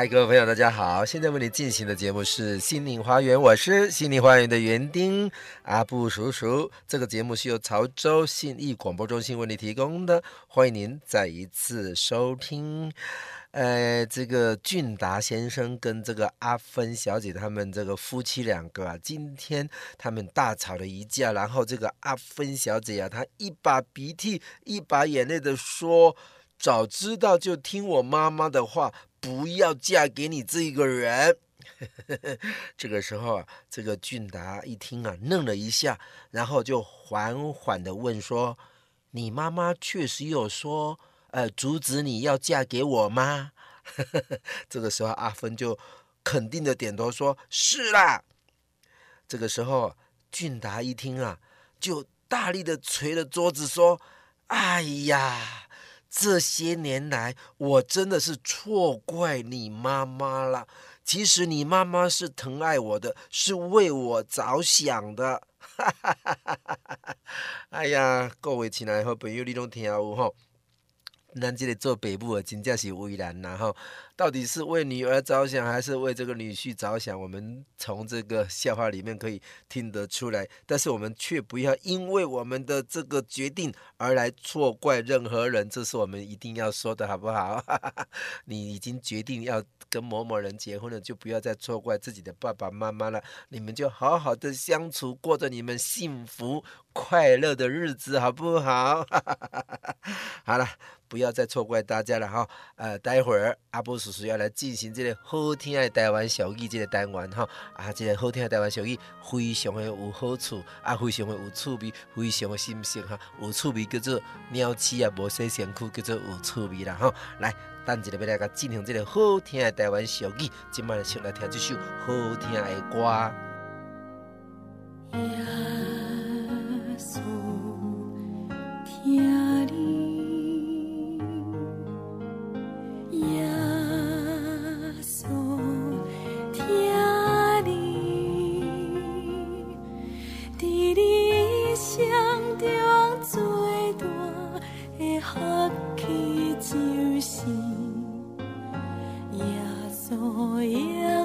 嗨，各位朋友，大家好！现在为你进行的节目是《心灵花园》，我是心灵花园的园丁阿布叔叔。这个节目是由潮州信义广播中心为你提供的，欢迎您再一次收听。呃，这个俊达先生跟这个阿芬小姐他们这个夫妻两个啊，今天他们大吵了一架，然后这个阿芬小姐啊，她一把鼻涕一把眼泪的说：“早知道就听我妈妈的话。”不要嫁给你这个人。这个时候啊，这个俊达一听啊，愣了一下，然后就缓缓地问说：“你妈妈确实有说，呃，阻止你要嫁给我吗？” 这个时候，阿芬就肯定的点头说：“是啦。”这个时候，俊达一听啊，就大力的捶了桌子说：“哎呀！”这些年来，我真的是错怪你妈妈了。其实你妈妈是疼爱我的，是为我着想的。哎呀，各位亲爱的好朋友，你拢听有吼？咱这个做北部的真正是为难呐吼。到底是为女儿着想，还是为这个女婿着想？我们从这个笑话里面可以听得出来。但是我们却不要因为我们的这个决定而来错怪任何人，这是我们一定要说的，好不好？你已经决定要跟某某人结婚了，就不要再错怪自己的爸爸妈妈了。你们就好好的相处，过着你们幸福快乐的日子，好不好？好了，不要再错怪大家了哈。呃，待会儿阿波叔。就是要来进行这个好听的台湾小语这个单元哈啊，这个好听的台湾小语非常的有好处啊，非常的有趣味，非常的新鲜哈，有趣味叫做鸟鼠啊，无洗身躯叫做有趣味啦哈。来，等一下要来个进行这个好听的台湾小语，今晚先来听这首好听的歌。耶稣，心中最大的福气就是耶稣耶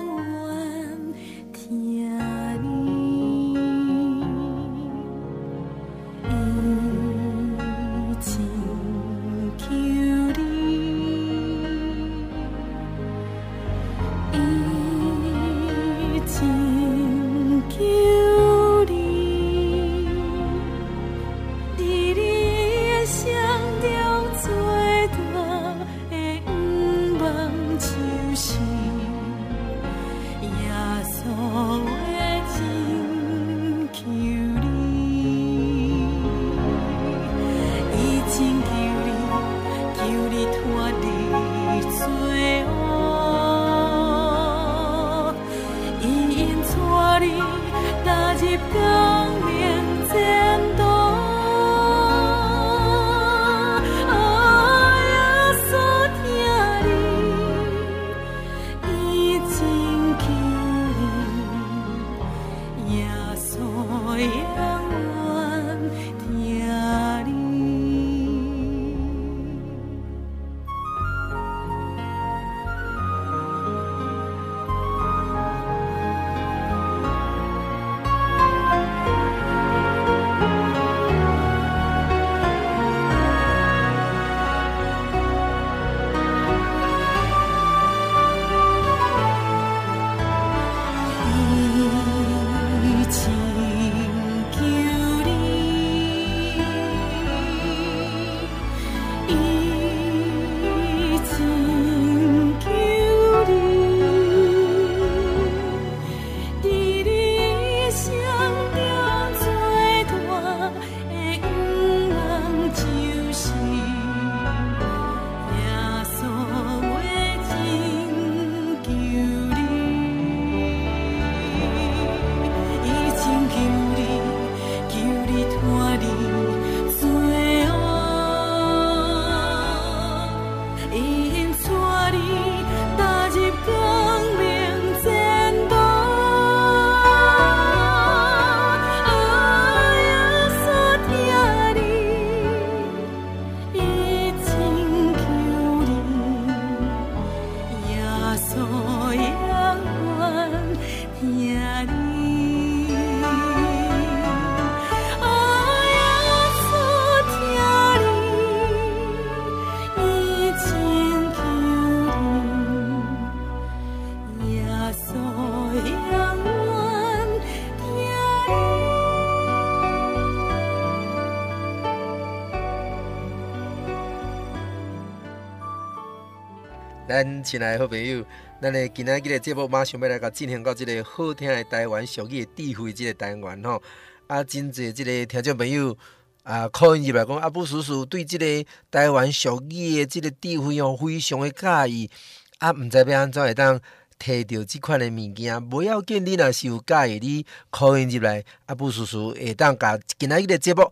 咱亲爱的好朋友，咱的今仔日的节目马上要来个进行到这个好听的台湾俗语的智慧这个单元吼，啊，真济这个听众朋友啊，call 入来讲，阿布叔叔对这个台湾俗语的这个智慧哦，非常的介意，啊，毋知要安怎会当摕到这款的物件，不要紧，你若是有介意，你 call 入来，阿布叔叔会当甲今仔日的节目。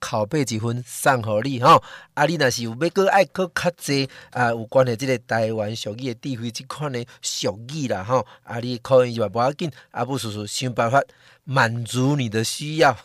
拷贝一份送互你吼，啊，你若是有要搁爱搁较济啊，有关系即个台湾俗语的智慧即款的俗语啦吼，啊，你可以就无要紧，啊，不叔叔想办法满足你的需要。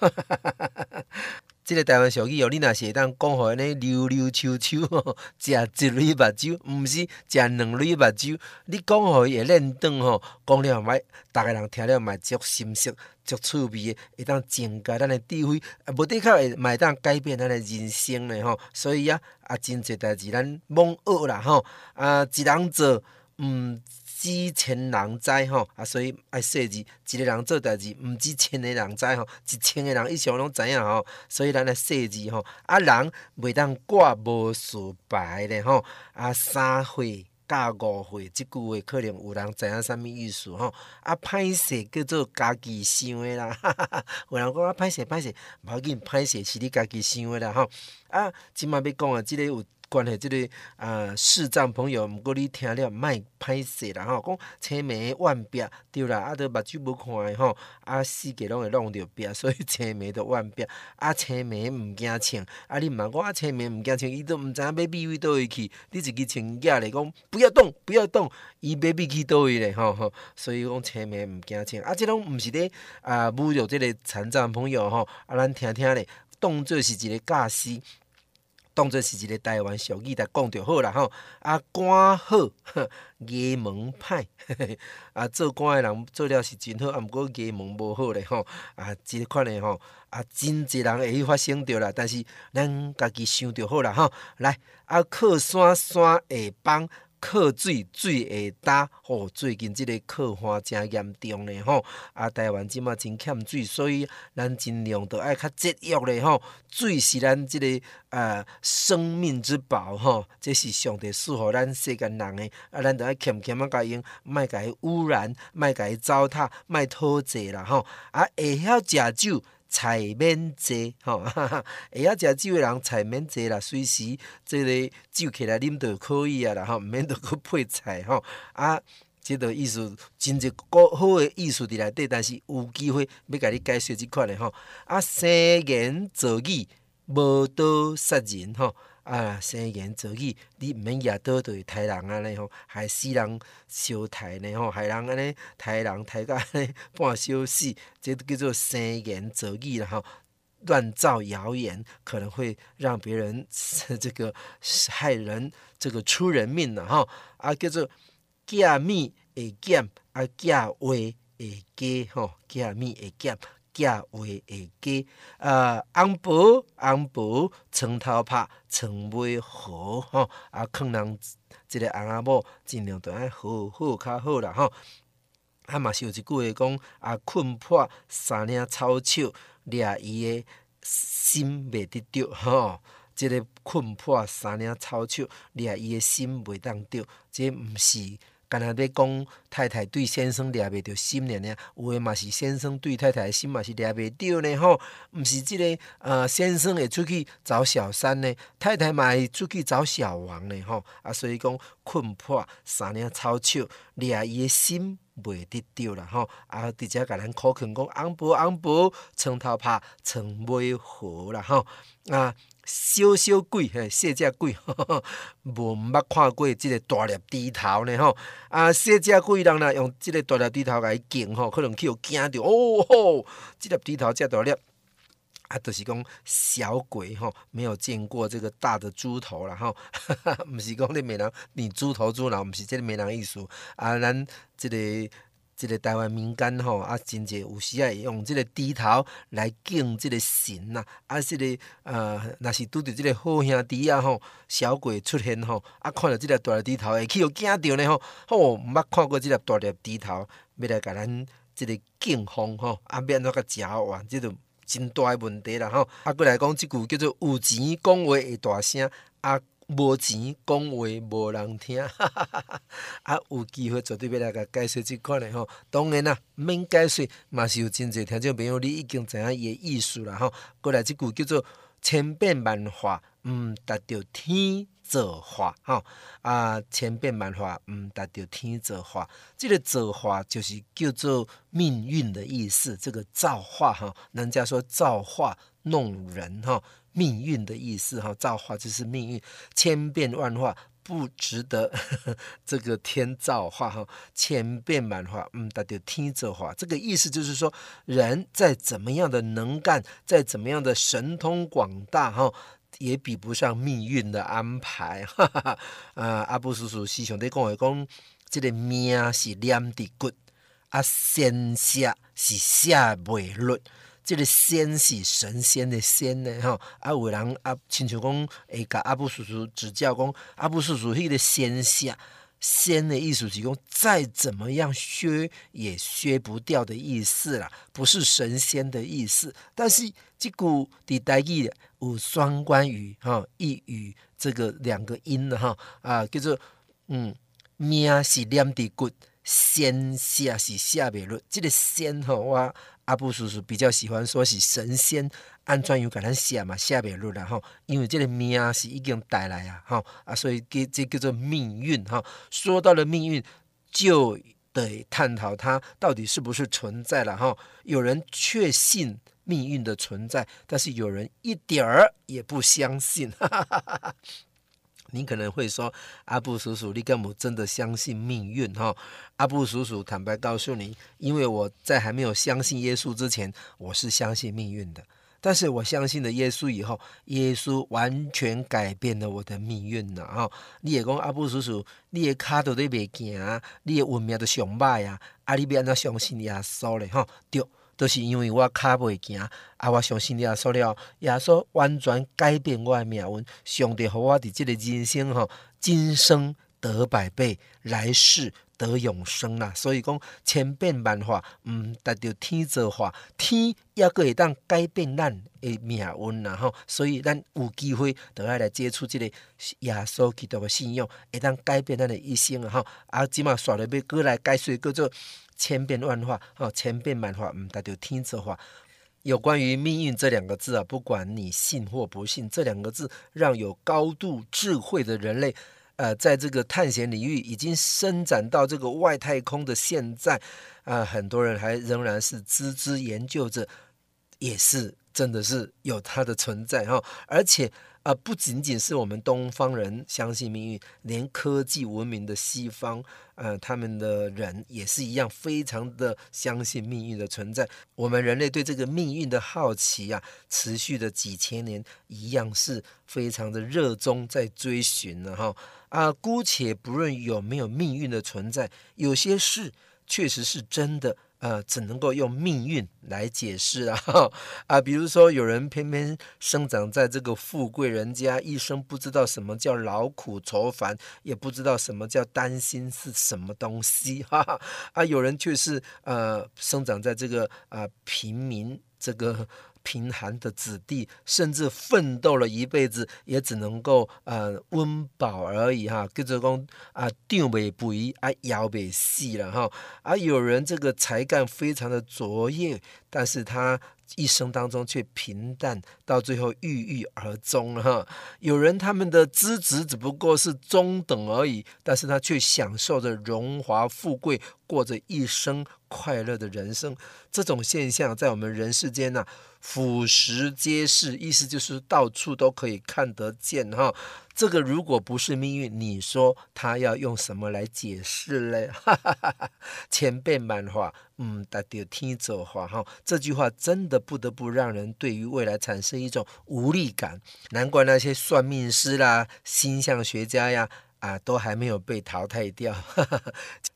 即个台湾俗语哦，你若是会当讲互安尼溜溜秋秋 吼，食一蕊目睭，毋是食两蕊目睭，你讲互伊会练转吼，讲了嘛，逐个人听了嘛足心息、足趣味的，会当增加咱的智慧，啊，无的确会嘛会当改变咱的人生呢吼。所以啊，啊，真济代志咱罔学啦吼，啊，一人做，毋、嗯。知千人知吼，啊，所以爱说字，一个人做代志，毋止千个人知吼，一千个人以上拢知影吼。所以咱来说字吼，啊，人袂当挂无事牌咧吼，啊，三岁教五岁，即句话可能有人知影啥物意思吼。啊，歹势叫做家己想诶啦，哈哈哈。有人讲啊，歹势歹势，无要紧，歹势是你家己想诶啦吼。啊，即摆要讲啊，即个有。关系即个啊，视障朋友，毋过你听了莫歹势啦吼，讲青眉万壁对啦，啊，都目睭无看诶吼，啊，世界拢会弄着壁，所以青眉都万壁，啊，青眉毋惊穿，啊，你毋通讲啊，青眉毋惊穿，伊都毋知影要秘位倒位去，你自己穿假咧讲不要动，不要动，伊要秘去倒位咧吼吼，所以讲青眉毋惊穿，啊，即种毋是咧啊侮辱即个残障朋友吼，啊，咱听听咧，当做是一个教师。当做是一个台湾俗语来讲就好啦吼。啊，官好，衙门歹。啊，做官的人做了是真好，啊，毋过衙门无好咧吼。啊，即款的吼，啊，真济人会去发生着啦。但是咱家己想着好啦吼。来，啊，靠山山会崩。靠水水会干，吼、最近即个靠旱诚严重咧，吼！啊，台湾即马真欠水，所以咱尽量都爱较节约咧，吼！水是咱即、这个啊生命之宝，吼！这是上帝赐予咱世间人诶，啊，咱都爱谦谦啊，甲用，莫甲伊污染，莫甲伊糟蹋，莫讨债啦，吼！啊，会晓食酒。菜免济吼，会晓食酒诶人菜免济啦，随时即个酒起来啉着可以啊啦吼，毋免着去配菜吼。啊，即个意思真济个好诶意思伫内底，但是有机会要甲你解说即款诶吼。啊，生言造语，无刀杀人吼。啊，生言造语，你毋免举刀对杀人安尼吼，害死人烧杀呢吼，害人安尼杀人杀甲安尼半烧死，这叫做生言造语啦吼。乱造谣言可能会让别人这个害人，这个出人命啦吼。啊，叫做假米会减，啊假话会加吼，假米会减。假话会假，啊，红布红布，床头拍床尾和，吼，啊，劝人即个翁仔某尽量着爱好好较好啦，吼。啊嘛是有一句话讲，啊，困破三领草手，掠伊个心袂得着，吼。即个困破三领草手，掠伊个心袂当着，这毋是。干那咧讲太太对先生掠袂着心呢？呢，有诶嘛是先生对太太心嘛是掠袂着呢？吼，毋是即、个呃先生会出去找小三呢，太太嘛会出去找小王呢？吼啊，所以讲困破三领草手，掠伊诶心袂得着啦？吼啊，直接甲咱考劝讲，红布红布，床头拍床尾和啦？吼啊。小小鬼嘿，细只鬼，无毋捌看过即个大粒猪头呢吼。啊，细只鬼人啦，用即个大粒猪头来敬吼，可能去互惊着哦吼，即粒猪头遮大粒，啊，就是讲小鬼吼，没有见过这个大的猪头啦吼，毋是讲你骂人，你猪头猪脑，毋是即个骂人意思，啊，咱即个。即个台湾民间吼啊，真济有时啊会用即个猪头来敬即个神呐，啊，即、个呃，若是拄着即个好兄弟啊吼，小鬼出现吼，啊，看到即个大猪头会去互惊着呢吼，吼毋捌看过即个大粒猪头，要来甲咱即个敬奉吼，啊，免怎个食完，即个真大诶问题啦吼，啊，过来讲即句叫做有钱讲话会大声，啊。无钱讲话无人听，啊，有机会绝对要来甲解说这款的吼。当然啦，免解说嘛是有真济听众朋友，你已经知影伊的意思啦吼。过来这句叫做千变万化，毋达到天造化吼。啊，千变万化，毋达到天造化。这个造化就是叫做命运的意思。这个造化哈，人家说造化弄人哈。命运的意思哈，造化就是命运，千变万化不值得 这个天造化哈，千变万化嗯，达到天造化。这个意思就是说，人再怎么样的能干，再怎么样的神通广大哈，也比不上命运的安排。哈哈哈啊，阿布叔叔师兄弟讲话讲，这个命是念的骨，啊，仙侠是写未落。这个仙是神仙的仙呢，哈！啊，有人啊，亲像讲会甲阿布叔叔指教讲，阿布叔叔迄个仙下仙的意思是讲，再怎么样削也削不掉的意思啦，不是神仙的意思。但是这句的台语有双关语，哈，一语这个两个音的哈，啊，叫做嗯，命是念的骨，仙下是下袂落。这个仙哈，我。阿布叔叔比较喜欢说是神仙安怎样给咱写嘛，写袂落啦吼，因为这个命是已经带来啊吼啊，所以给这叫做命运哈。说到了命运，就得探讨它到底是不是存在了哈。有人确信命运的存在，但是有人一点儿也不相信。哈哈哈哈你可能会说，阿布叔叔，你干嘛真的相信命运哈？阿布叔叔坦白告诉你，因为我在还没有相信耶稣之前，我是相信命运的。但是我相信了耶稣以后，耶稣完全改变了我的命运呐哈。你也讲阿布叔叔，你的卡都在袂行，你的运命都上歹啊，啊，你要安怎相信耶稣嘞哈？对。都是因为我卡袂行，啊！我相信耶稣了，耶稣完全改变我的命运。上帝和我伫这个人生吼，今生得百倍，来世得永生啦。所以讲千变万化，毋达到天造化，天也阁会当改变咱的命运啦吼。所以咱有机会都要来接触这个耶稣基督的信仰，会当改变咱的一生啊！吼，啊，即嘛刷了要过来解说叫做。千变万化，哦，千变万化，嗯，达到天造化。有关于命运这两个字啊，不管你信或不信，这两个字让有高度智慧的人类，呃，在这个探险领域已经伸展到这个外太空的现在，啊、很多人还仍然是孜孜研究着，也是真的是有它的存在哈，而且。啊，不仅仅是我们东方人相信命运，连科技文明的西方，呃，他们的人也是一样，非常的相信命运的存在。我们人类对这个命运的好奇啊，持续的几千年，一样是非常的热衷在追寻的哈。啊，姑且不论有没有命运的存在，有些事确实是真的。呃，只能够用命运来解释啊！啊，比如说有人偏偏生长在这个富贵人家，一生不知道什么叫劳苦愁烦，也不知道什么叫担心是什么东西，哈哈！啊，有人却是呃，生长在这个啊、平民这个。贫寒的子弟，甚至奋斗了一辈子，也只能够呃温饱而已哈。跟着讲啊，定尾不一啊，腰尾细了哈。啊，有人这个才干非常的卓越，但是他。一生当中却平淡，到最后郁郁而终哈。有人他们的资质只不过是中等而已，但是他却享受着荣华富贵，过着一生快乐的人生。这种现象在我们人世间呐、啊，俯拾皆是，意思就是到处都可以看得见哈。这个如果不是命运，你说他要用什么来解释嘞？千变漫画，嗯，达到天造化哈。这句话真的不得不让人对于未来产生一种无力感。难怪那些算命师啦、星象学家呀，啊，都还没有被淘汰掉。哈哈哈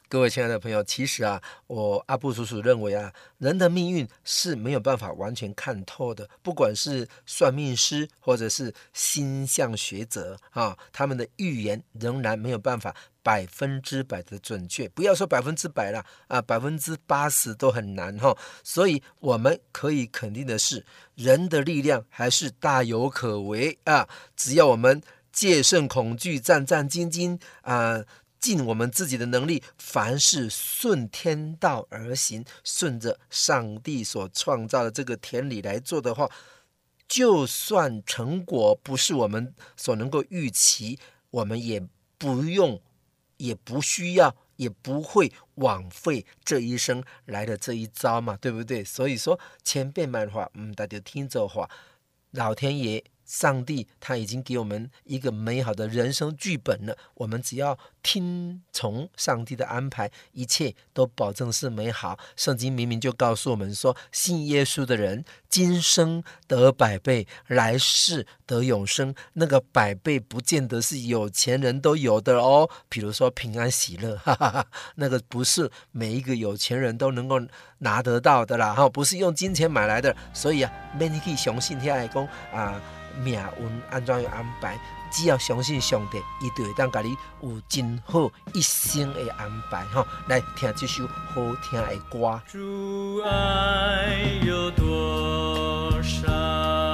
各位亲爱的朋友，其实啊，我阿布叔叔认为啊，人的命运是没有办法完全看透的。不管是算命师或者是星象学者啊，他们的预言仍然没有办法百分之百的准确。不要说百分之百了啊，百分之八十都很难哈。所以我们可以肯定的是，人的力量还是大有可为啊。只要我们戒慎恐惧，战战兢兢啊。尽我们自己的能力，凡事顺天道而行，顺着上帝所创造的这个天理来做的话，就算成果不是我们所能够预期，我们也不用，也不需要，也不会枉费这一生来的这一遭嘛，对不对？所以说，千变万化，嗯，大家听着话，老天爷。上帝他已经给我们一个美好的人生剧本了，我们只要听从上帝的安排，一切都保证是美好。圣经明明就告诉我们说，信耶稣的人今生得百倍，来世得永生。那个百倍不见得是有钱人都有的哦，比如说平安喜乐，哈哈哈，那个不是每一个有钱人都能够拿得到的啦，哈，不是用金钱买来的。所以啊，免你去相信天爱公啊。命运安怎样安排？只要相信上帝，伊就会当甲你有真好一生的安排。吼，来听这首好听的歌。主爱有多少？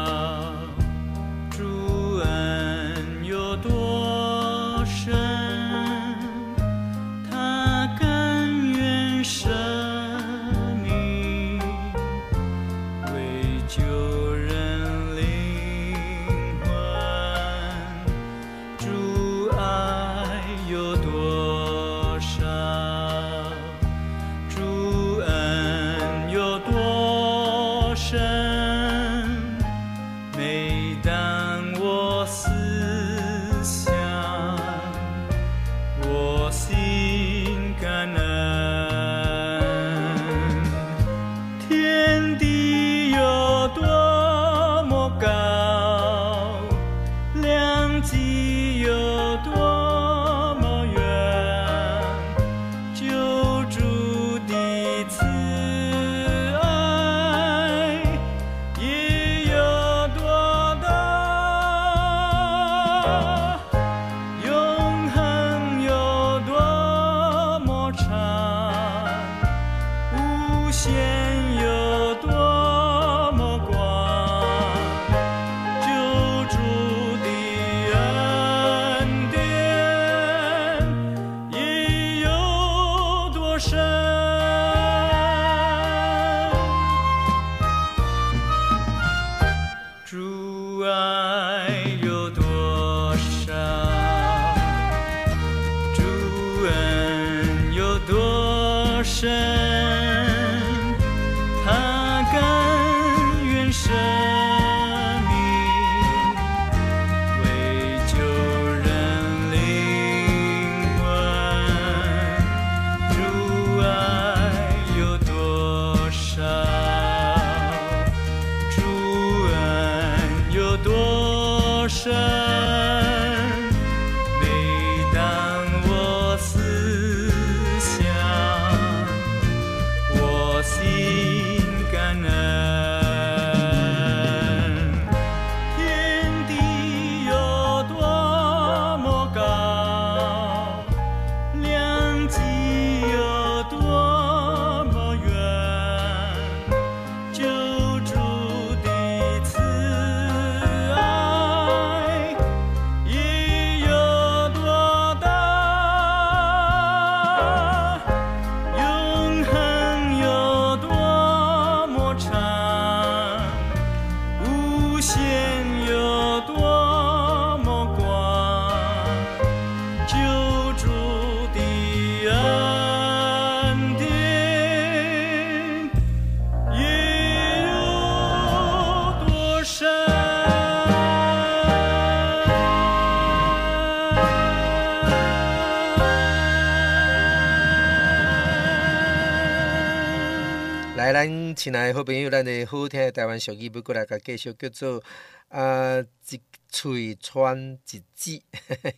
亲爱的好朋友，咱的好听的台湾俗语要过来，甲继续叫做啊，一喙川一舌，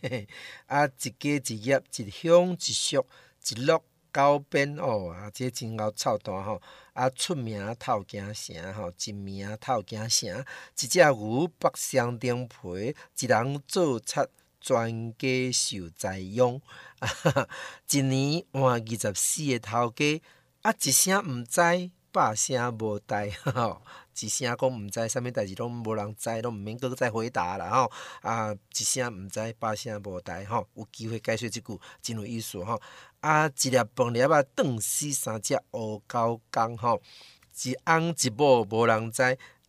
啊，一家一业，一乡一俗，一乐九边哦，啊，这真够臭大吼，啊，出名透惊城吼，一名透惊城，一只牛北上顶皮，一人做贼全家受灾殃，一年换二十四个头家，啊，一声毋知。百声无代 吼，一声讲毋知啥物代志拢无人知，拢毋免阁再回答了吼。啊，一声毋知，百声无代吼。有机会解说即句真有意思吼。啊，一粒饭粒啊，断死三只乌狗公吼。一翁一某无人知，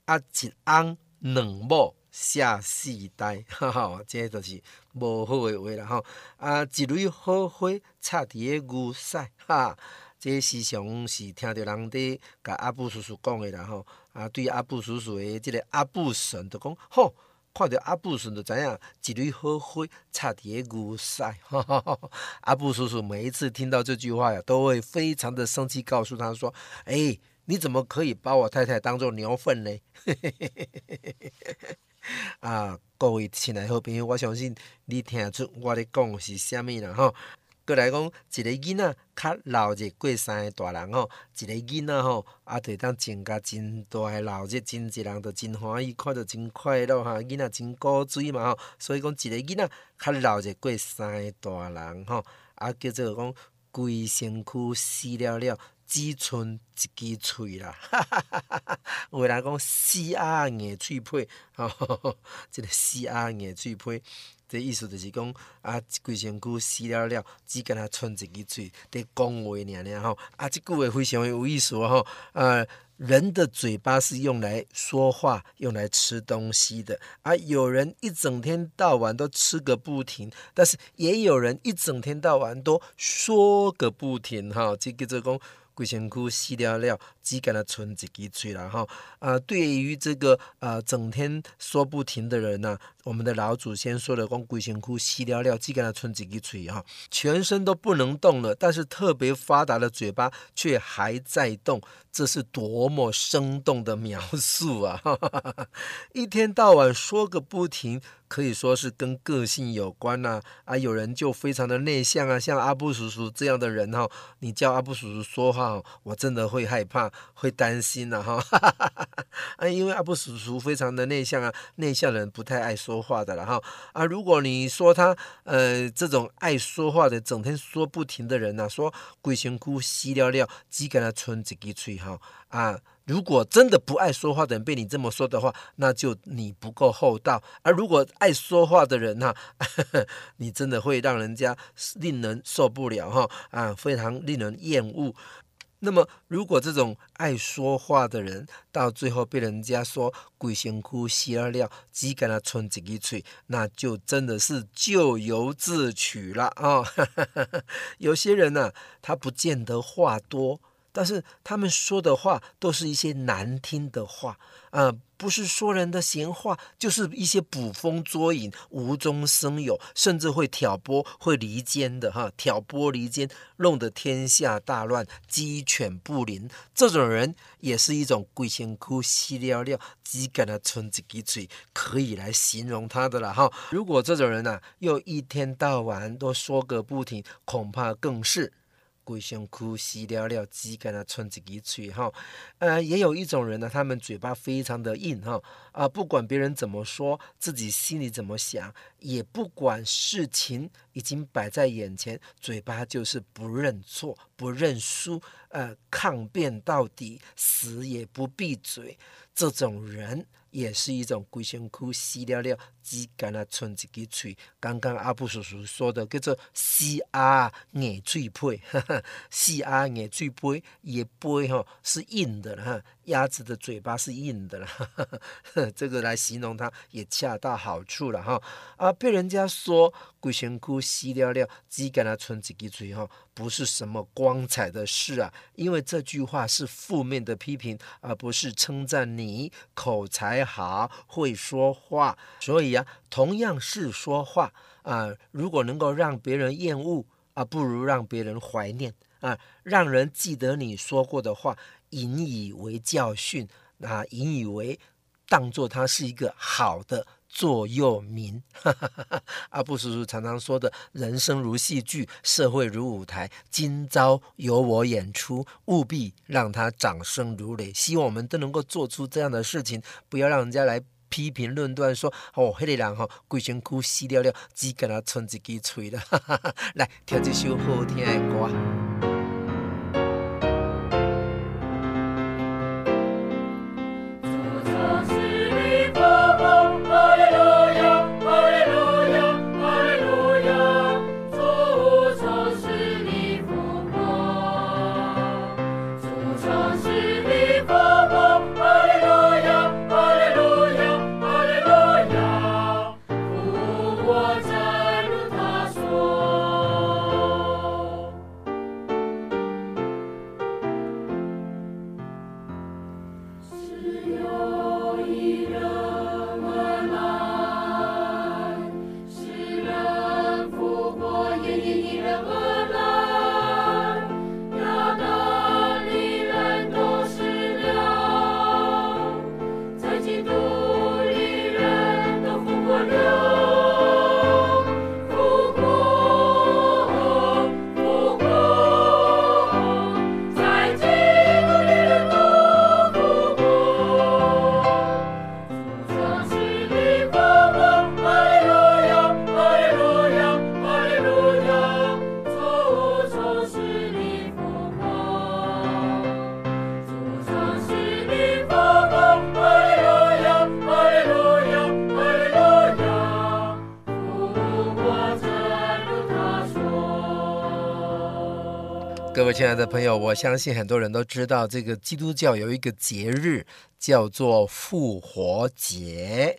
啊，一翁两某写四代，哈哈，这就是无好诶话啦吼。啊，一蕊好花插伫个牛屎，哈。这时常是听着人伫甲阿布叔叔讲诶啦吼，啊，对阿布叔叔诶即个阿布孙就讲，吼，看着阿布孙就知影，一蕊好花插伫个牛屎，哈哈哈。阿布叔叔每一次听到这句话呀，都会非常的生气，告诉他说，诶、你怎么可以把我太太当做牛粪呢？啊，各位亲爱好朋友，我相信你听出我咧讲是啥物啦吼。过来讲，一个囡仔较闹热过三个大人吼，一个囡仔吼，啊，就当增加真大个闹热，真一人就真欢喜，看着真快乐哈。囡仔真古锥嘛吼，所以讲一个囡仔较闹热过三个大人吼，啊，叫做讲规身躯死了了，只剩一支喙啦。哈哈哈哈哈！有个人讲死鸭硬喙皮，吼，即个死鸭硬喙皮。这意思就是讲啊，规身躯死了了，只跟他剩一支喙在讲话尔尔吼。啊，这句话非常有意思吼。呃，人的嘴巴是用来说话、用来吃东西的。啊，有人一整天到晚都吃个不停，但是也有人一整天到晚都说个不停哈。这叫做讲。规身躯死了了，只敢若剩一支喙啦吼。啊，对于这个啊整天说不停的人呐、我们的老祖先说的光，规身躯死了了，只敢若剩一支喙哈，全身都不能动了，但是特别发达的嘴巴却还在动，这是多么生动的描述啊！一天到晚说个不停。可以说是跟个性有关呐，啊，有人就非常的内向啊，像阿布叔叔这样的人哈，你叫阿布叔叔说话，我真的会害怕，会担心呐哈，啊，因为阿布叔叔非常的内向啊，内向人不太爱说话的了哈，啊，如果你说他呃这种爱说话的，整天说不停的人呐，说规身躯死了了，只敢若剩一支嘴哈，啊。如果真的不爱说话的人被你这么说的话，那就你不够厚道；而如果爱说话的人哈、啊，你真的会让人家令人受不了哈啊，非常令人厌恶。那么，如果这种爱说话的人到最后被人家说规身躯死了了，只敢若剩一支嘴，那就真的是咎由自取了啊！有些人呢、他不见得话多。但是他们说的话都是一些难听的话，啊、呃，不是说人的闲话，就是一些捕风捉影、无中生有，甚至会挑拨、会离间的哈，挑拨离间，弄得天下大乱、鸡犬不宁。这种人也是一种规身躯死了了，只敢若剩一支嘴，可以来形容他的了哈。如果这种人呢、又一天到晚都说个不停，恐怕更是。规身躯死了了，只敢若剩一支嘴哈。呃，也有一种人呢，他们嘴巴非常的硬哈啊，不管别人怎么说，自己心里怎么想，也不管事情已经摆在眼前，嘴巴就是不认错、不认输，呃，抗辩到底，死也不闭嘴。这种人。也是一种规身躯死了了，只敢若剩一支嘴。刚刚阿布叔叔说的叫做死鸭硬喙皮，死鸭硬喙皮，也杯哈是硬的哈。鸭子的嘴巴是硬的了，这个来形容它也恰到好处了哈。啊，被人家说规身躯死了了，只敢若剩一支嘴哈，不是什么光彩的事啊。因为这句话是负面的批评，而不是称赞你口才好、会说话。所以啊，同样是说话啊，如果能够让别人厌恶啊，不如让别人怀念啊，让人记得你说过的话。引以为教训，啊，引以为当做他是一个好的座右铭。阿布叔叔常常说的：“人生如戏剧，社会如舞台，今朝由我演出，务必让他掌声如雷。”希望我们都能够做出这样的事情，不要让人家来批评论断说：“哦，那个人哈，规身躯死了了，只敢若剩一支嘴了。”来，听这首好听的歌。亲爱的朋友，我相信很多人都知道，这个基督教有一个节日叫做复活节。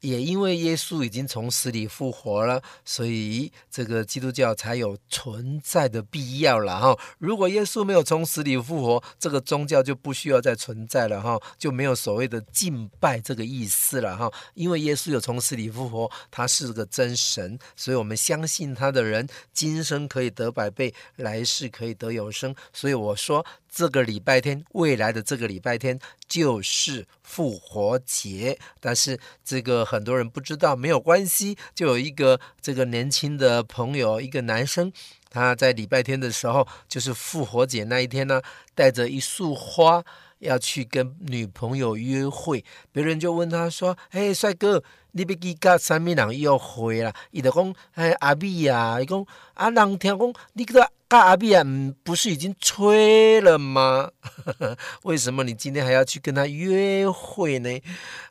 也因为耶稣已经从死里复活了，所以这个基督教才有存在的必要了哈。如果耶稣没有从死里复活，这个宗教就不需要再存在了哈，就没有所谓的敬拜这个意思了哈。因为耶稣有从死里复活，他是个真神，所以我们相信他的人，今生可以得百倍，来世可以得永生。所以我说。这个礼拜天，未来的这个礼拜天就是复活节，但是这个很多人不知道，没有关系。就有一个这个年轻的朋友，一个男生，他在礼拜天的时候，就是复活节那一天呢，带着一束花要去跟女朋友约会。别人就问他说：“哎，帅哥，你要去跟什么人约会啦？”伊就讲：“哎，阿米呀，伊讲啊，人听讲你个。”大阿比啊，不是已经吹了吗？为什么你今天还要去跟他约会呢？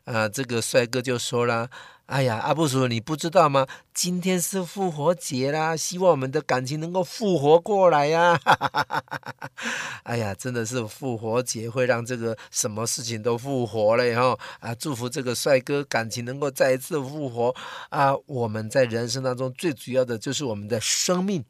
啊，这个帅哥就说了：“哎呀，阿布叔，你不知道吗？今天是复活节啦，希望我们的感情能够复活过来呀！” 哎呀，真的是复活节会让这个什么事情都复活了哈！啊，祝福这个帅哥感情能够再一次复活啊！我们在人生当中最主要的就是我们的生命。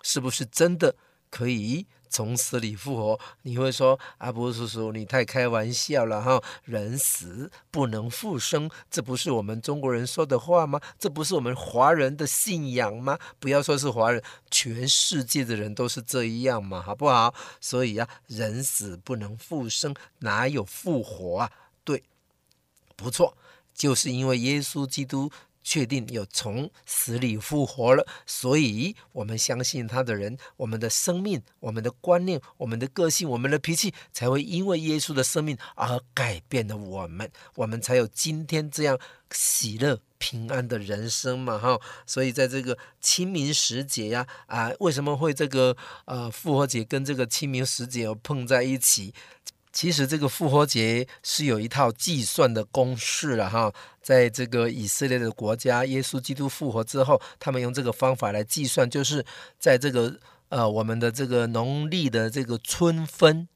是不是真的可以从死里复活？你会说阿波叔叔，你太开玩笑了哈！人死不能复生，这不是我们中国人说的话吗？这不是我们华人的信仰吗？不要说是华人，全世界的人都是这样嘛，好不好？所以啊，人死不能复生，哪有复活啊？对，不错，就是因为耶稣基督。确定有从死里复活了，所以我们相信他的人，我们的生命、我们的观念、我们的个性、我们的脾气，才会因为耶稣的生命而改变了我们，我们才有今天这样喜乐平安的人生嘛！哈，所以在这个清明时节呀，啊，为什么会这个呃复活节跟这个清明时节碰在一起？其实这个复活节是有一套计算的公式了哈，在这个以色列的国家，耶稣基督复活之后，他们用这个方法来计算，就是在这个呃我们的这个农历的这个春分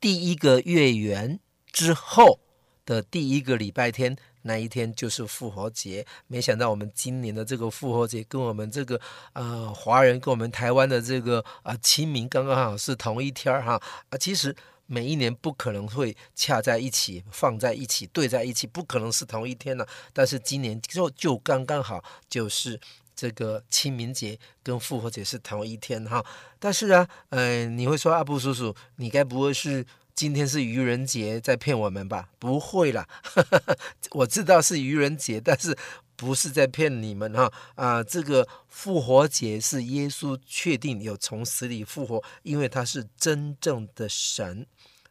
第一个月圆之后的第一个礼拜天，那一天就是复活节。没想到我们今年的这个复活节跟我们这个呃华人跟我们台湾的这个啊、呃、清明刚刚好是同一天儿哈啊，其实。每一年不可能会恰在一起，放在一起，对在一起，不可能是同一天了。但是今年就就刚刚好，就是这个清明节跟复活节是同一天哈。但是啊，嗯、你会说阿布叔叔，你该不会是今天是愚人节在骗我们吧？不会啦，我知道是愚人节，但是。不是在骗你们哈啊！这个复活节是耶稣确定有从死里复活，因为他是真正的神，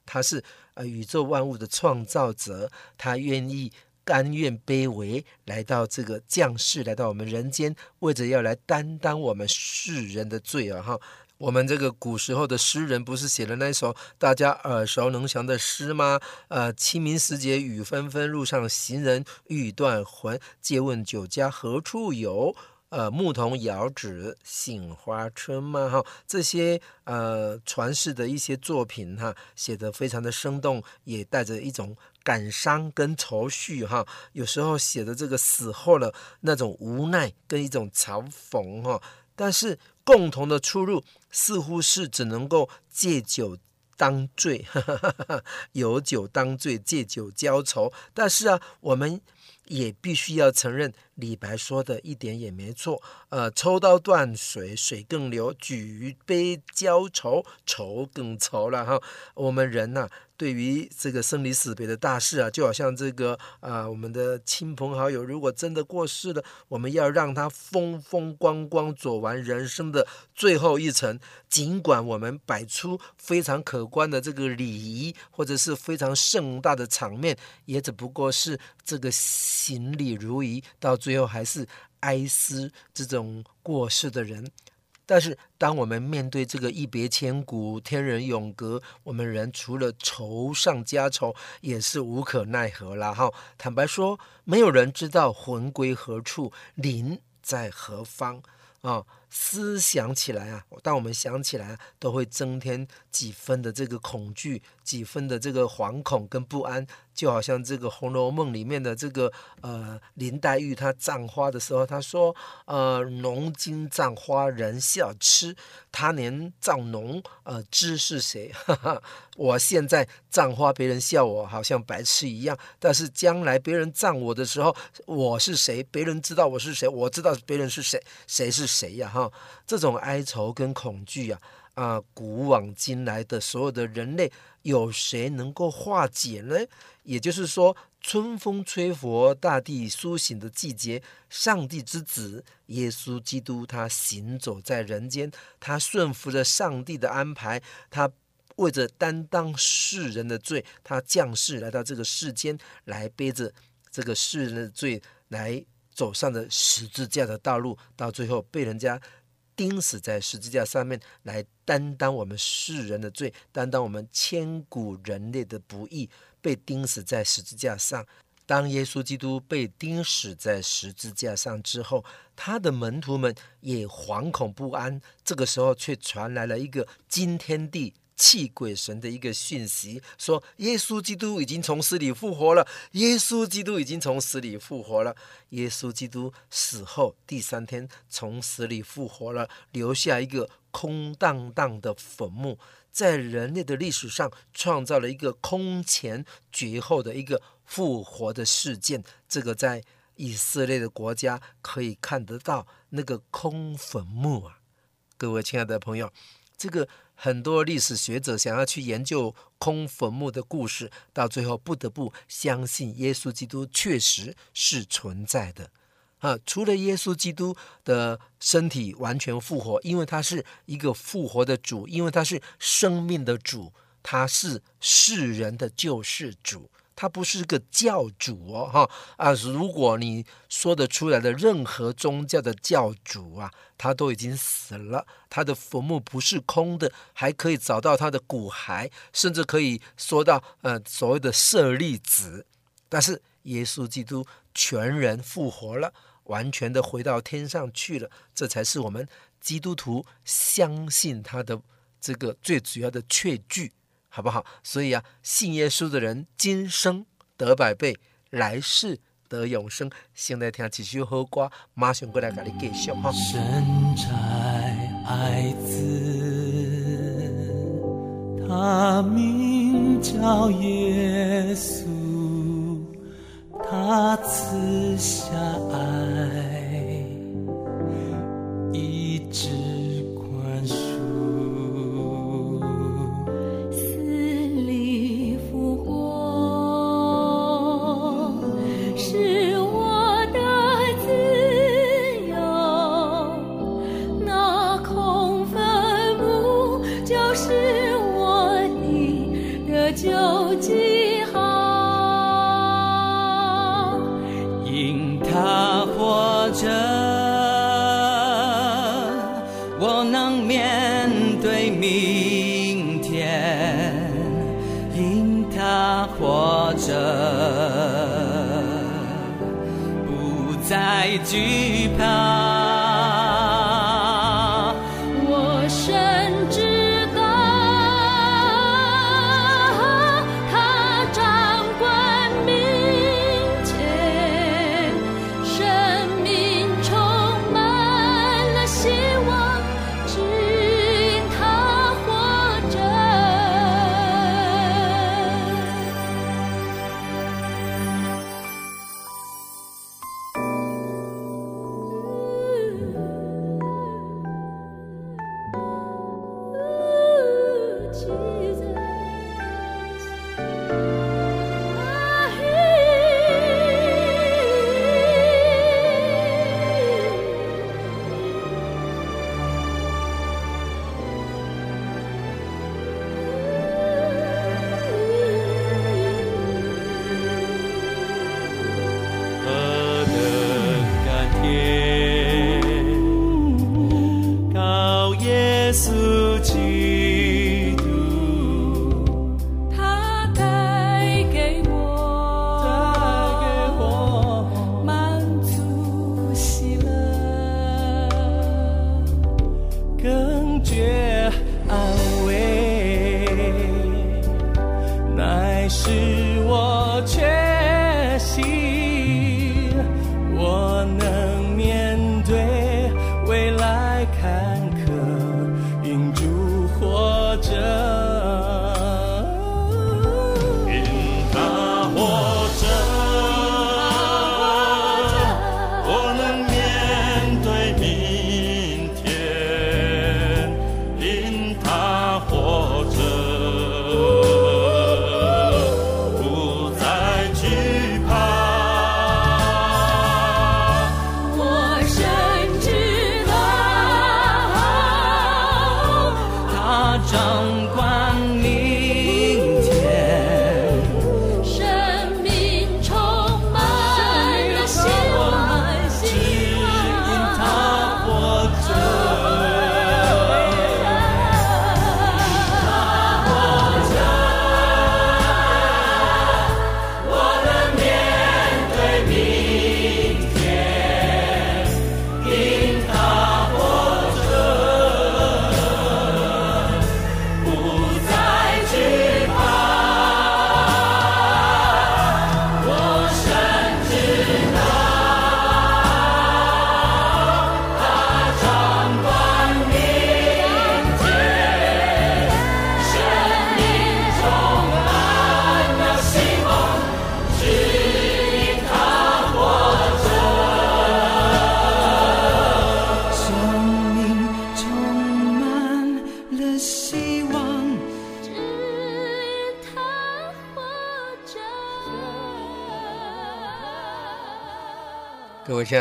他是呃宇宙万物的创造者，他愿意甘愿卑微来到这个降世，来到我们人间，为着要来担当我们世人的罪啊哈。我们这个古时候的诗人不是写了那首大家耳熟能详的诗吗？呃，清明时节雨纷纷，路上行人欲断魂。借问酒家何处有？呃，牧童遥指杏花村嘛。哈，这些呃传世的一些作品哈，写得非常的生动，也带着一种感伤跟愁绪哈。有时候写的这个死后的那种无奈跟一种嘲讽哈。但是共同的出入似乎是只能够借酒当醉，有酒当醉，借酒浇愁。但是啊，我们也必须要承认李白说的一点也没错。呃，抽刀断水，水更流；举杯浇愁，愁更愁了哈。我们人呐、对于这个生离死别的大事啊，就好像这个啊，我们的亲朋好友如果真的过世了，我们要让他风风光光走完人生的最后一程。尽管我们摆出非常可观的这个礼仪，或者是非常盛大的场面，也只不过是这个行礼如仪，到最后还是哀思这种过世的人。但是，当我们面对这个一别千古、天人永隔，我们人除了愁上加愁，也是无可奈何了哈。坦白说，没有人知道魂归何处，灵在何方。啊。思想起来啊，当我们想起来啊，都会增添几分的这个恐惧，几分的这个惶恐跟不安，就好像这个《红楼梦》里面的这个呃林黛玉，她葬花的时候，她说：“呃，侬今葬花人笑痴，他年葬侬，呃，知是谁？”哈哈，我现在葬花，别人笑我好像白痴一样，但是将来别人葬我的时候，我是谁？别人知道我是谁？我知道别人是谁？谁是谁呀？哈。这种哀愁跟恐惧啊，啊，古往今来的所有的人类，有谁能够化解呢？也就是说，春风吹拂，大地苏醒的季节，上帝之子耶稣基督，他行走在人间，他顺服着上帝的安排，他为着担当世人的罪，他降世来到这个世间，来背着这个世人的罪来。走上了十字架的道路，到最后被人家钉死在十字架上面，来担当我们世人的罪，担当我们千古人类的不义，被钉死在十字架上。当耶稣基督被钉死在十字架上之后，他的门徒们也惶恐不安。这个时候，却传来了一个惊天地。泣鬼神的一个讯息，说耶稣基督已经从死里复活了。耶稣基督已经从死里复活了。耶稣基督死后第三天从死里复活了，留下一个空荡荡的坟墓，在人类的历史上创造了一个空前绝后的一个复活的事件。这个在以色列的国家可以看得到那个空坟墓啊，各位亲爱的朋友，这个。很多历史学者想要去研究空坟墓的故事，到最后不得不相信耶稣基督确实是存在的。啊，除了耶稣基督的身体完全复活，因为他是一个复活的主，因为他是生命的主，他是世人的救世主。他不是个教主哦，哈啊！如果你说得出来的任何宗教的教主啊，他都已经死了，他的坟墓不是空的，还可以找到他的骨骸，甚至可以说到呃所谓的舍利子。但是耶稣基督全然复活了，完全的回到天上去了，这才是我们基督徒相信他的这个最主要的确据。好不好？所以啊，信耶稣的人今生得百倍，来世得永生。现在听几句好歌，马上过来给你介绍哈。神差爱子，他名叫耶稣，他赐下爱，惧怕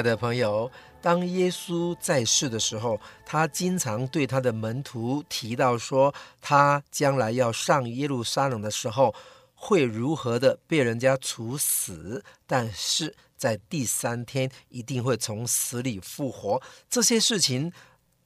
的朋友，当耶稣在世的时候，他经常对他的门徒提到说，他将来要上耶路撒冷的时候，会如何的被人家处死，但是在第三天一定会从死里复活。这些事情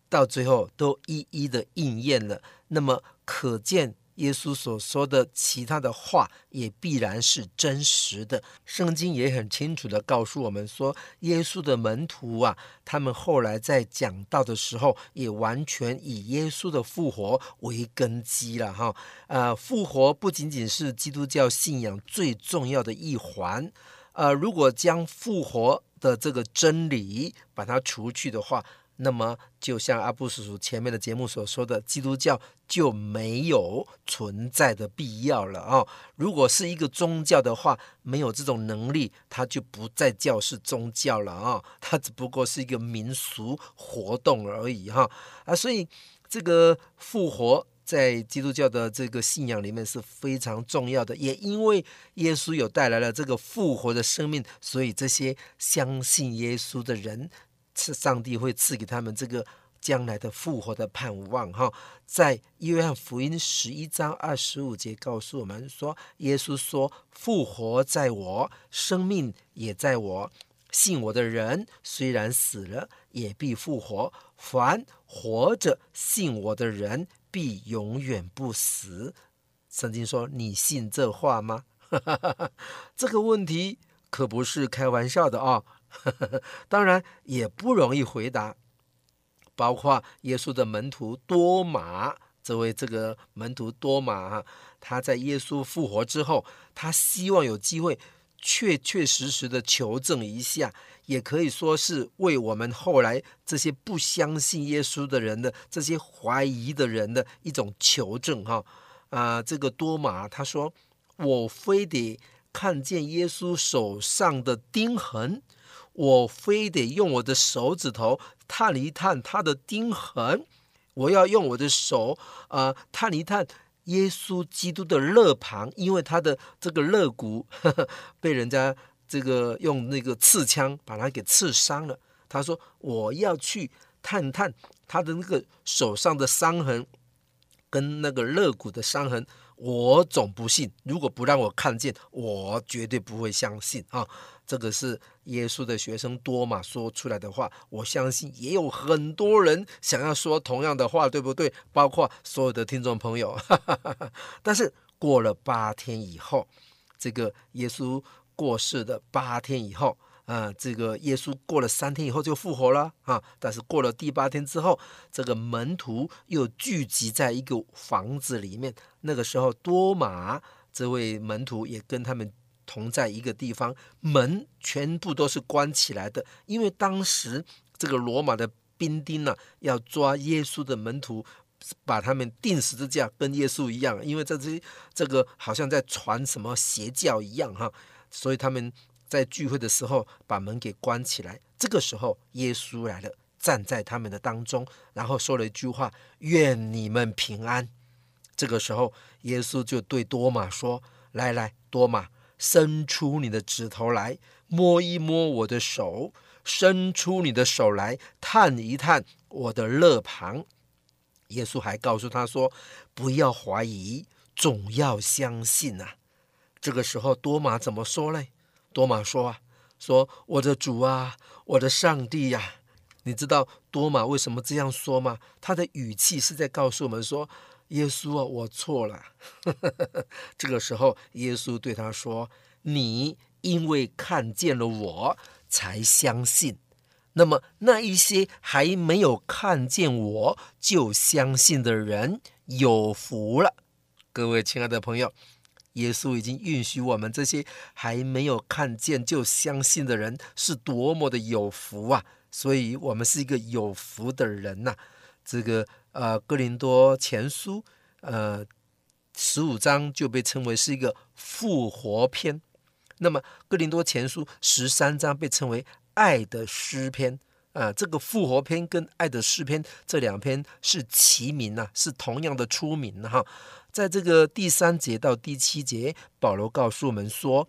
到最后都一一的应验了。那么可见。耶稣所说的其他的话也必然是真实的。圣经也很清楚地告诉我们说，耶稣的门徒啊，他们后来在讲道的时候，也完全以耶稣的复活为根基了哈。呃，复活不仅仅是基督教信仰最重要的一环，呃，如果将复活的这个真理把它除去的话，那么，就像阿布叔叔前面的节目所说的，基督教就没有存在的必要了啊、如果是一个宗教的话，没有这种能力，它就不再叫是宗教了啊、哦！它只不过是一个民俗活动而已哈啊！所以，这个复活在基督教的这个信仰里面是非常重要的。也因为耶稣有带来了这个复活的生命，所以这些相信耶稣的人。是上帝会赐给他们这个将来的复活的盼望哈，在约翰福音十一章二十五节告诉我们说，耶稣说：“复活在我，生命也在我。信我的人虽然死了，也必复活；凡活着信我的人，必永远不死。”圣经说：“你信这话吗？” 这个问题可不是开玩笑的啊。当然也不容易回答，包括耶稣的门徒多马，这位这个门徒多马，他在耶稣复活之后，他希望有机会确确实实的求证一下，也可以说是为我们后来这些不相信耶稣的人的这些怀疑的人的一种求证哈。啊，这个多马他说：“我非得看见耶稣手上的钉痕。”我非得用我的手指头探一探他的钉痕，我要用我的手啊、呃、探一探耶稣基督的肋旁，因为他的这个肋骨 被人家这个用那个刺枪把他给刺伤了。他说：“我要去探探他的那个手上的伤痕跟那个肋骨的伤痕。”我总不信，如果不让我看见，我绝对不会相信啊！这个是耶稣的学生多嘛说出来的话，我相信也有很多人想要说同样的话，对不对？包括所有的听众朋友。但是过了八天以后，这个耶稣过世的八天以后。啊，这个耶稣过了三天以后就复活了啊！但是过了第八天之后，这个门徒又聚集在一个房子里面。那个时候，多马这位门徒也跟他们同在一个地方，门全部都是关起来的，因为当时这个罗马的兵丁呢、要抓耶稣的门徒，把他们钉十字架，跟耶稣一样，因为这这这个好像在传什么邪教一样哈，所以他们。在聚会的时候，把门给关起来。这个时候，耶稣来了，站在他们的当中，然后说了一句话：“愿你们平安。”这个时候，耶稣就对多马说：“来来，多马，伸出你的指头来，摸一摸我的手；伸出你的手来，探一探我的肋旁。”耶稣还告诉他说：“不要怀疑，总要相信啊。”这个时候，多马怎么说嘞？多马说啊：“说我的主啊，我的上帝呀、！”你知道多马为什么这样说吗？他的语气是在告诉我们说：“耶稣啊，我错了。”这个时候，耶稣对他说：“你因为看见了我，才相信。”那么，那一些还没有看见我就相信的人有福了。各位亲爱的朋友，耶稣已经允许我们这些还没有看见就相信的人是多么的有福啊！所以，我们是一个有福的人呐、这个呃，哥林多前书呃十五章就被称为是一个复活篇。那么，哥林多前书十三章被称为。爱的诗篇啊，这个复活篇跟爱的诗篇这两篇是齐名呐、啊，是同样的出名哈、在这个第三节到第七节，保罗告诉我们说：“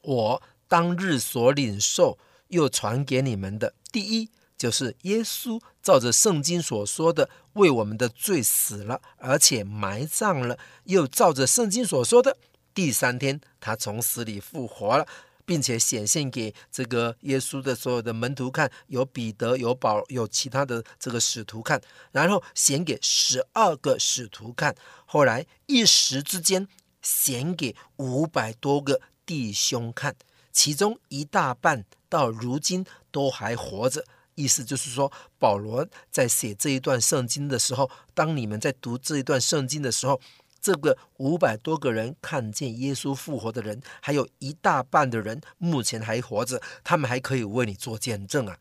我当日所领受又传给你们的，第一就是耶稣照着圣经所说的，为我们的罪死了，而且埋葬了；又照着圣经所说的，第三天他从死里复活了。”并且显现给这个耶稣的所有的门徒看，有彼得、有保、有其他的这个使徒看，然后显给十二个使徒看，后来一时之间显给五百多个弟兄看，其中一大半到如今都还活着。意思就是说，保罗在写这一段圣经的时候，当你们在读这一段圣经的时候。这个五百多个人看见耶稣复活的人，还有一大半的人目前还活着，他们还可以为你做见证啊，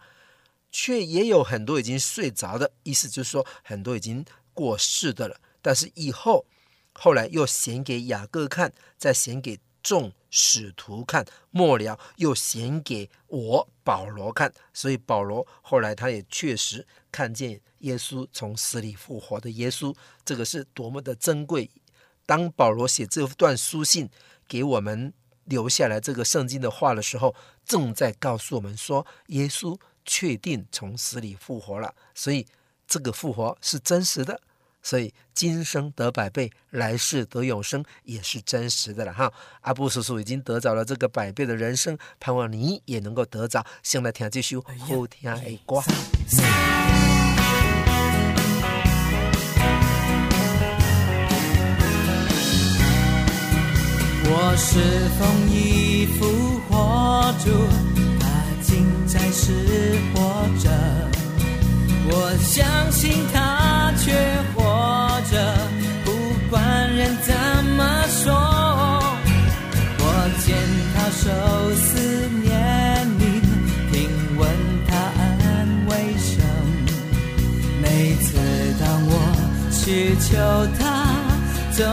却也有很多已经睡着的，意思就是说很多已经过世的了。但是以后后来又显给雅各看，再显给众使徒看，末了又显给我保罗看。所以保罗后来他也确实看见耶稣从死里复活的耶稣，这个是多么的珍贵。当保罗写这段书信给我们留下来这个圣经的话的时候，正在告诉我们说，耶稣确定从死里复活了，所以这个复活是真实的，所以今生得百倍，来世得永生也是真实的了哈。阿布叔叔已经得着了这个百倍的人生，盼望你也能够得着。先来听这首后听的歌。我是风已复活主，他竟在世活着。我相信他却活着，不管人怎么说。我见他受死怜悯，听闻他安危声。每次当我祈求他，总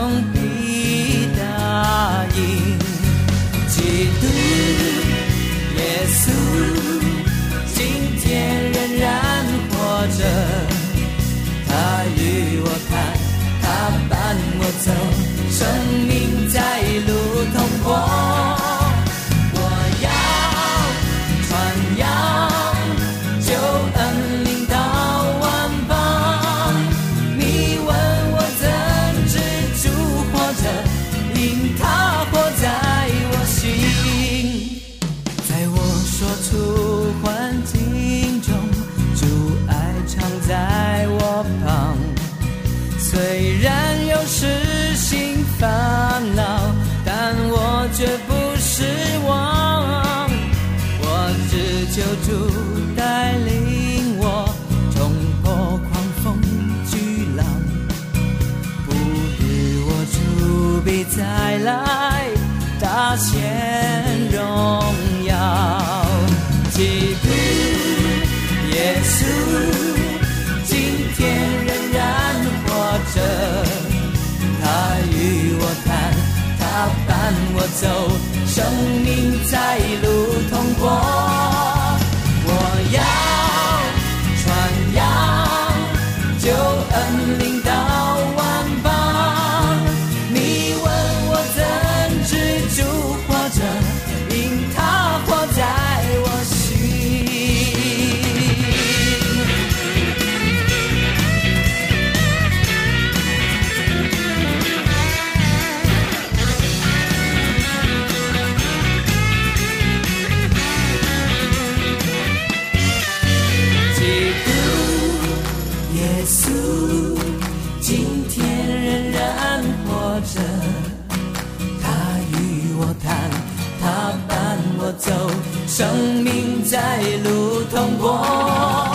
生命在路通过。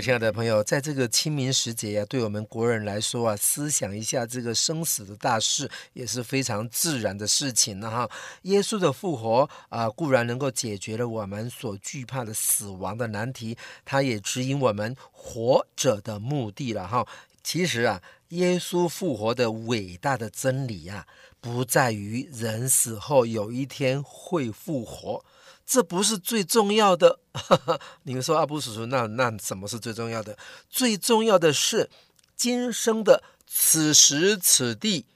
亲爱的朋友，在这个清明时节呀、对我们国人来说啊，思想一下这个生死的大事，也是非常自然的事情了哈。耶稣的复活啊，固然能够解决了我们所惧怕的死亡的难题，它也指引我们活着的目的了哈。其实啊，耶稣复活的伟大的真理啊，不在于人死后有一天会复活。这不是最重要的，你们说阿布叔叔，那那什么是最重要的？最重要的是今生的此时此地，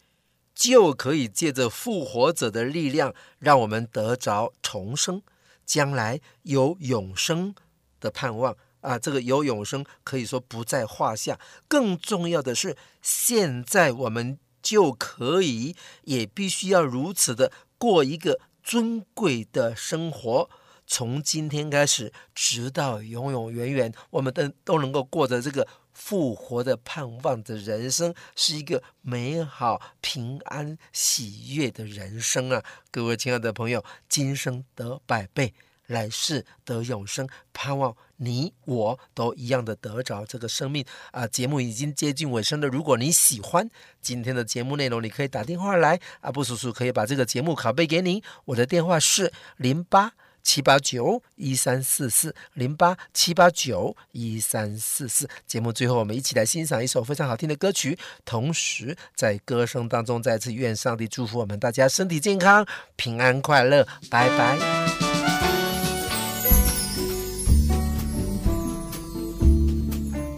就可以借着复活者的力量，让我们得着重生，将来有永生的盼望啊！这个有永生可以说不在话下。更重要的是，现在我们就可以，也必须要如此的过一个。尊贵的生活，从今天开始，直到永永远远，我们都都能够过着这个复活的盼望的人生，是一个美好、平安、喜悦的人生啊！各位亲爱的朋友，今生得百倍，来世得永生，盼望你我都一样的得着这个生命啊！节目已经接近尾声了，如果你喜欢今天的节目内容，你可以打电话来，阿布叔叔可以把这个节目拷贝给您。我的电话是零八七八九一三四四零八七八九一三四四。节目最后，我们一起来欣赏一首非常好听的歌曲，同时在歌声当中再次愿上帝祝福我们大家身体健康、平安快乐，拜拜。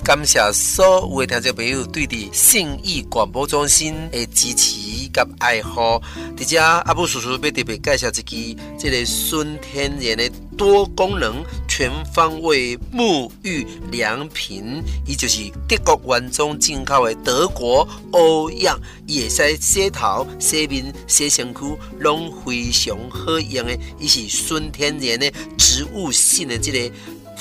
感谢所有的听众朋友对的信义广播中心的支持及爱护。在这阿布叔叔要特别介绍一支这个纯天然的多功能全方位沐浴良品，伊就是德国原装进口的德国欧漾，伊会使洗头、洗面、洗身躯，拢非常好用的。伊是纯天然的植物性的这个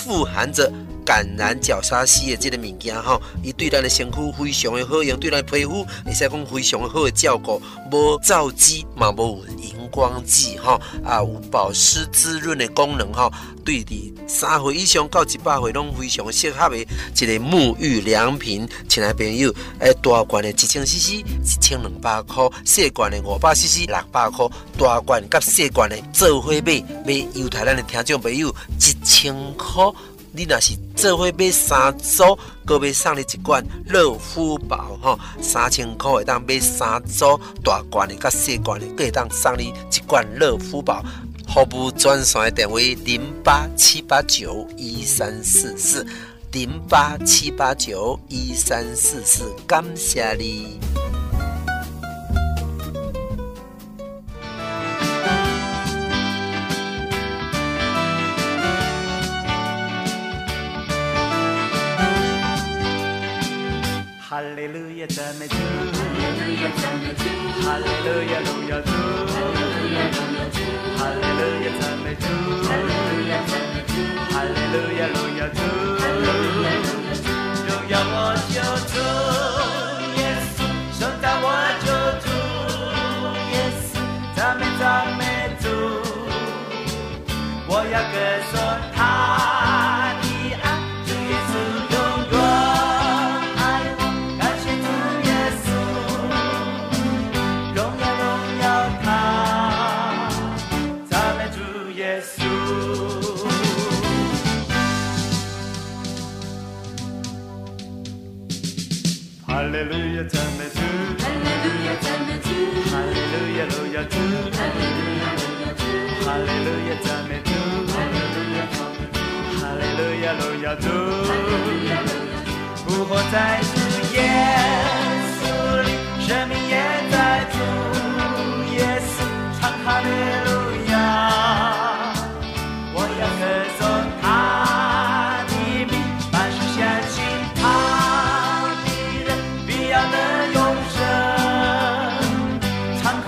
富含着。橄榄角鲨烯的这个物件吼，伊对咱的身躯非常的好用，对咱皮肤会使讲非常的好的照顾，无皂基嘛，无光剂哈，啊有保湿滋润的功能哈，对的三岁以上到一百岁拢非常适合的一个沐浴良品，亲爱朋友，诶，大罐的一千 CC 一千两百块，细罐的五百 CC 六百块，大罐甲细罐的做伙买，买优待咱的听众朋友一千块。你若是做伙买三组，阁买送你一罐乐肤宝吼，三千块会当买三组大罐的、甲细罐的，阁会当送你一罐乐肤宝。服务专线电话零八七八九一三四四零八七八九一三四四，感谢你。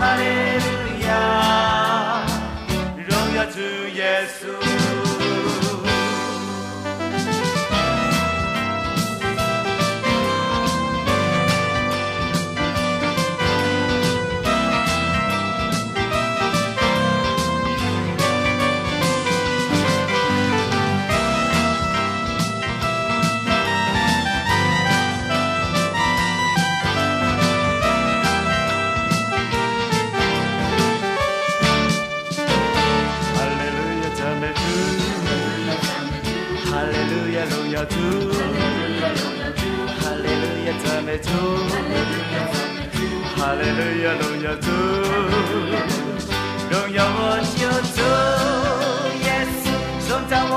할렐루야. 루야 주 예수. hallelujah tout. Alléluia t'aime Hallelujah, Alléluia l'oya tout. L'oya watch your tout. Yes, sometimes